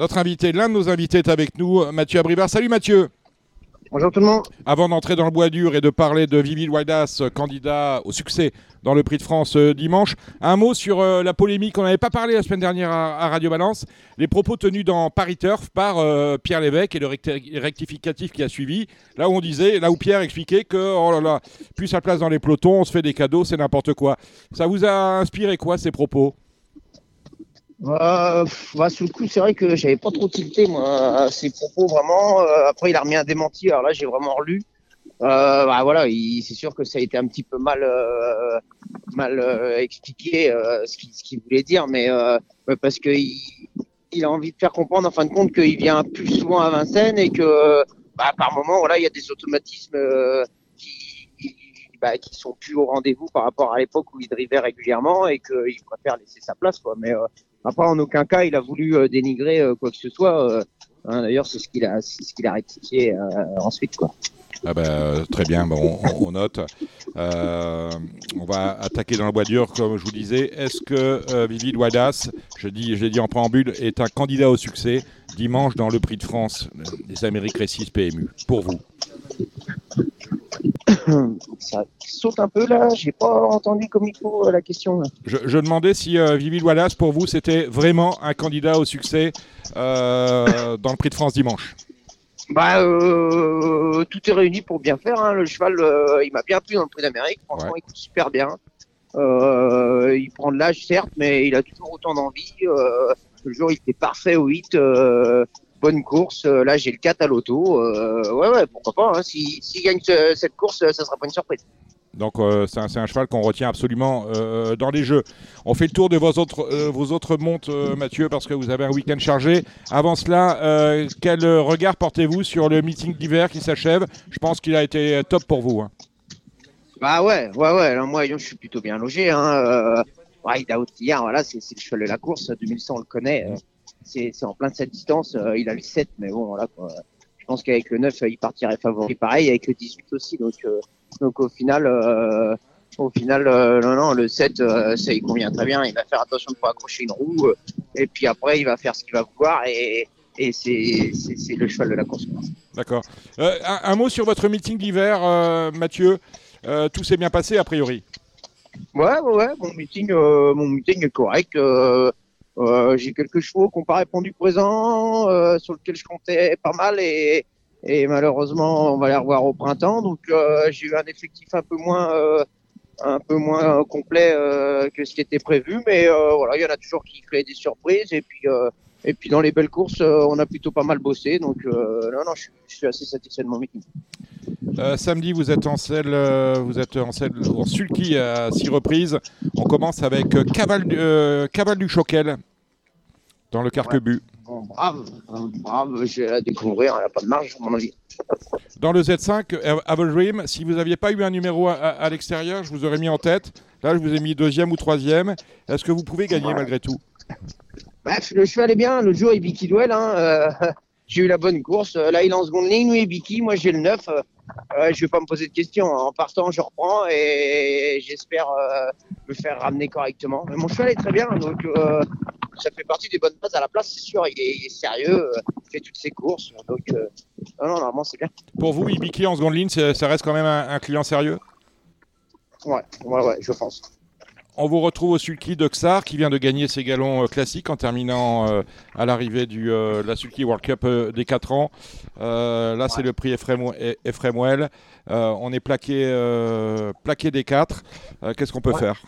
Notre invité, l'un de nos invités est avec nous, Mathieu Abrivard. Salut Mathieu. Bonjour tout le monde. Avant d'entrer dans le bois dur et de parler de Vivi Waidas, candidat au succès dans le Prix de France euh, dimanche, un mot sur euh, la polémique. On n'avait pas parlé la semaine dernière à, Radio Balance. Les propos tenus dans Paris Turf par euh, Pierre Lévesque et le rectificatif qui a suivi. Là où on disait, là où Pierre expliquait que, oh là là, plus sa place dans les pelotons, on se fait des cadeaux, c'est n'importe quoi. Ça vous a inspiré quoi ces propos? Euh, bah, sous le coup, c'est vrai que j'avais pas trop tilté moi ses propos vraiment. Euh, après, il a remis un démenti. Alors là, j'ai vraiment relu. Euh, bah, voilà, c'est sûr que ça a été un petit peu mal euh, mal euh, expliqué ce qu'il voulait dire, mais parce que il, a envie de faire comprendre en fin de compte qu'il vient plus souvent à Vincennes et que bah, par moment, voilà, il y a des automatismes qui bah, qui sont plus au rendez-vous par rapport à l'époque où il drivait régulièrement et qu'il préfère laisser sa place, quoi. Mais après, en aucun cas, il a voulu euh, dénigrer euh, quoi que ce soit. Euh, hein, D'ailleurs, c'est ce qu'il a, ce a rectifié ensuite, quoi. Ah bah, très bien, bon, on, note. On va attaquer dans le bois dur, comme je vous disais. Est-ce que euh, Vivi je dis, je l'ai dit en préambule, est un candidat au succès dimanche dans le Prix de France des Amériques Récis PMU Pour vous Ça saute un peu là, j'ai pas entendu comme il faut euh, la question. Je, demandais si euh, Vivi Wallace, pour vous, c'était vraiment un candidat au succès euh, dans le Prix de France dimanche. Bah, tout est réuni pour bien faire. Hein. Le cheval, il m'a bien plu dans le Prix d'Amérique. Franchement, il coûte super bien. il prend de l'âge, certes, mais il a toujours autant d'envie. le jour, il était parfait au 8 bonne course. Euh, là, j'ai le 4 à l'auto. Euh, ouais, ouais, pourquoi pas. Hein. S'il si, gagne cette course, ça sera pas une surprise. Donc euh, c'est un, un, cheval qu'on retient absolument euh, dans les jeux. On fait le tour de vos autres, euh, vos autres montes, Mathieu, parce que vous avez un week-end chargé. Avant cela, quel regard portez-vous sur le meeting d'hiver qui s'achève? Je pense qu'il a été top pour vous. Hein. Bah ouais, ouais, ouais. Alors, moi, je suis plutôt bien logé. Hein. Il a hier, voilà, c'est le cheval de la course. 2100, on le connaît c'est en plein de cette distance. Euh, il a le 7, mais bon, voilà, quoi. Je pense qu'avec le 9, il partirait favori. Pareil, avec le 18 aussi. Donc, euh, donc au final, euh, au final, non, non, le 7, ça il convient très bien. Il va faire attention de ne pas accrocher une roue. et puis après, il va faire ce qu'il va vouloir. Et, et c'est le cheval de la course. D'accord. un, mot sur votre meeting d'hiver, Mathieu. tout s'est bien passé, a priori. Ouais, ouais, ouais. Mon meeting, mon meeting est correct. Euh, j'ai quelques chevaux qui n'ont pas répondu présent, euh, sur lesquels je comptais pas mal et, et, malheureusement on va les revoir au printemps. Donc euh, j'ai eu un effectif un peu moins, euh, un peu moins complet euh, que ce qui était prévu, mais voilà, il y en a toujours qui créent des surprises et puis et puis dans les belles courses, on a plutôt pas mal bossé. Donc non, non, je, je, suis assez satisfait de mon meeting. Euh, samedi, vous êtes en selle, vous êtes en selle en sulky à six reprises. On commence avec Caval, Caval du Choquel dans le Carquebu. Bon, brave, brave, j'ai à découvrir, il n'y a pas de marge, à mon avis. Dans le Z5, Aval Dream, si vous n'aviez pas eu un numéro à, l'extérieur, je vous aurais mis en tête. Là, je vous ai mis deuxième ou troisième. Est-ce que vous pouvez gagner malgré tout? Bref, le cheval est bien. Le jour, il Biki Duel. Hein, euh, j'ai eu la bonne course. Là, il est en seconde ligne, lui, Biki. Moi, j'ai le 9. Euh, je ne vais pas me poser de questions. En partant, je reprends et j'espère euh, me faire ramener correctement. Mais mon cheval est très bien, donc euh, ça fait partie des bonnes bases à la place, c'est sûr. Il est, sérieux, euh, il fait toutes ses courses. Donc, non, non, normalement, c'est bien. Pour vous, Ibiki en seconde ligne, ça reste quand même un, client sérieux? Ouais, ouais, ouais, je pense. On vous retrouve au Sulky de Xar qui vient de gagner ses galons classiques en terminant à l'arrivée de la Sulky World Cup des 4 ans. là, c'est le prix Ephraim Well. on est plaqué, plaqué des 4. Qu'est-ce qu'on peut faire?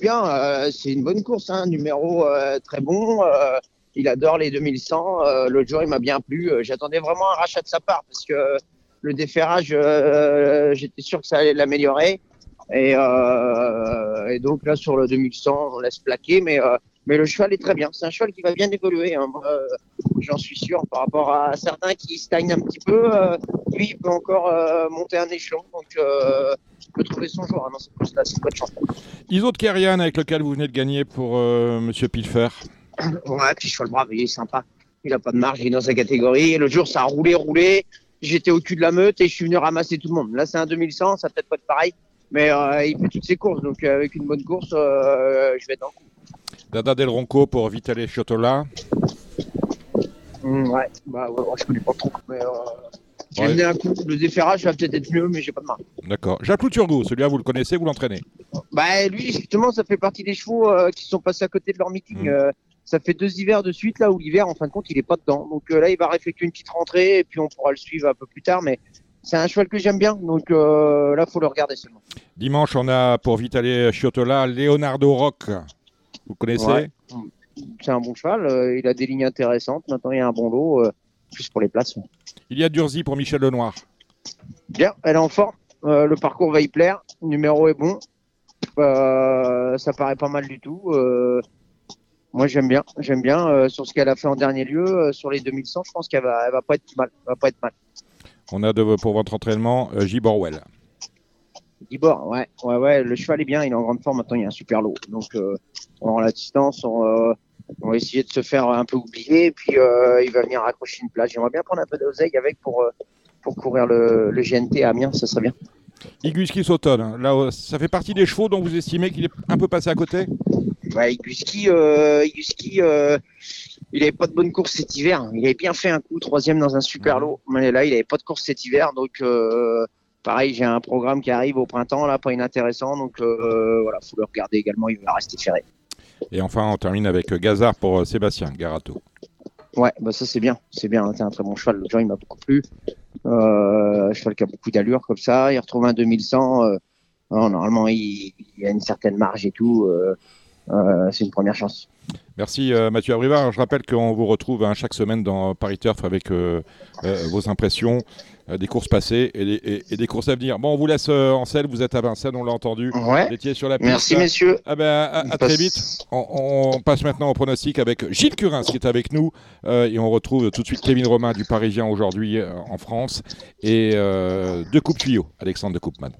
Bien, c'est une bonne course, un hein. numéro très bon. il adore les 2100. L'autre jour, il m'a bien plu. J'attendais vraiment un rachat de sa part parce que le déferrage, j'étais sûr que ça allait l'améliorer. Et, euh, et, donc là, sur le 2100, on laisse plaquer, mais, euh, mais le cheval est très bien. C'est un cheval qui va bien évoluer, hein. euh, j'en suis sûr, par rapport à certains qui stagnent un petit peu. Lui, il peut encore monter un échelon, donc il peut trouver son jour hein, dans cette course-là, c'est pas de chance. Iso de Kerian, avec lequel vous venez de gagner pour Monsieur Pilfer. Ouais, petit cheval brave, il est sympa. Il a pas de marge, il est dans sa catégorie. Et le jour, ça a roulé, roulé. J'étais au cul de la meute et je suis venu ramasser tout le monde. Là, c'est un 2100, ça peut être pas être pareil. Mais euh, il fait toutes ses courses, donc euh, avec une bonne course, euh, je vais être dans le coup. Dada Del Ronco pour Vitale Chiotola. Mmh, ouais, bah ouais, je connais pas trop. Mais, j'ai mené un coup. Le déferrage va peut-être être mieux, mais j'ai pas de marque. D'accord. Jacques Louturgo, celui-là, vous le connaissez, vous l'entraînez Bah lui, justement, ça fait partie des chevaux euh, qui sont passés à côté de leur meeting. Mmh. Euh, ça fait deux hivers de suite là où l'hiver, en fin de compte, il est pas dedans. Donc euh, là, il va effectuer une petite rentrée et puis on pourra le suivre un peu plus tard. Mais c'est un cheval que j'aime bien, donc euh, là, faut le regarder seulement. Dimanche, on a pour Vitaly Chiotola Leonardo Rock. Vous connaissez? Ouais. C'est un bon cheval. euh, il a des lignes intéressantes. Maintenant, il y a un bon lot, euh, plus pour les places. Il y a Durzi pour Michel Lenoir. Bien, elle est en forme. Euh, le parcours va y plaire. Le numéro est bon. Euh, ça paraît pas mal du tout. Euh, moi, j'aime bien. J'aime bien euh, sur ce qu'elle a fait en dernier lieu. euh, sur les 2100, je pense qu'elle va, elle va pas être mal. Elle va pas être mal. On a de, pour votre entraînement euh, J. Borwell. Dibord, ouais, ouais, ouais. Le cheval est bien. Il est en grande forme. Maintenant, il y a un super lot. Donc, euh, on rend la distance. On, euh, on va essayer de se faire un peu oublier. Et puis, euh, il va venir accrocher une place. J'aimerais bien prendre un peu d'oseille avec pour, euh, pour courir le, le GNT à Amiens. Ça serait bien. Iguski Sauton. Là, euh, ça fait partie des chevaux dont vous estimez qu'il est un peu passé à côté? Ouais, Iguski, euh, Iguski, euh, il avait pas de bonne course cet hiver. Il avait bien fait un coup, troisième dans un super lot. Mais là, il avait pas de course cet hiver, donc euh, pareil, j'ai un programme qui arrive au printemps, là, pas inintéressant, donc euh, voilà, faut le regarder également. Il va rester ferré. Et enfin, on termine avec euh, Gazard pour euh, Sébastien Garato. Ouais, bah ça c'est bien, c'est bien. C'est un très bon cheval. Le genre, il m'a beaucoup plu. Euh, cheval qui a beaucoup d'allure comme ça. Il retrouve un 2100. Euh, non, normalement, il, il a une certaine marge et tout. Euh, c'est une première chance. Merci euh, Mathieu Abrivard. Je rappelle qu'on vous retrouve hein, chaque semaine dans Paris Turf avec euh, euh, vos impressions euh, des courses passées et des, et- et des courses à venir. Bon, on vous laisse euh, en selle. Vous êtes à Vincennes, on l'a entendu. Ouais. Vous étiez sur la piste. Merci messieurs. Ah ben, à, très vite. On, on passe maintenant au pronostic avec Gilles Curins qui est avec nous euh, et on retrouve tout de suite Kevin Romain du Parisien aujourd'hui euh, en France et euh, de Coupe Tuyau, Alexandre de Coupman.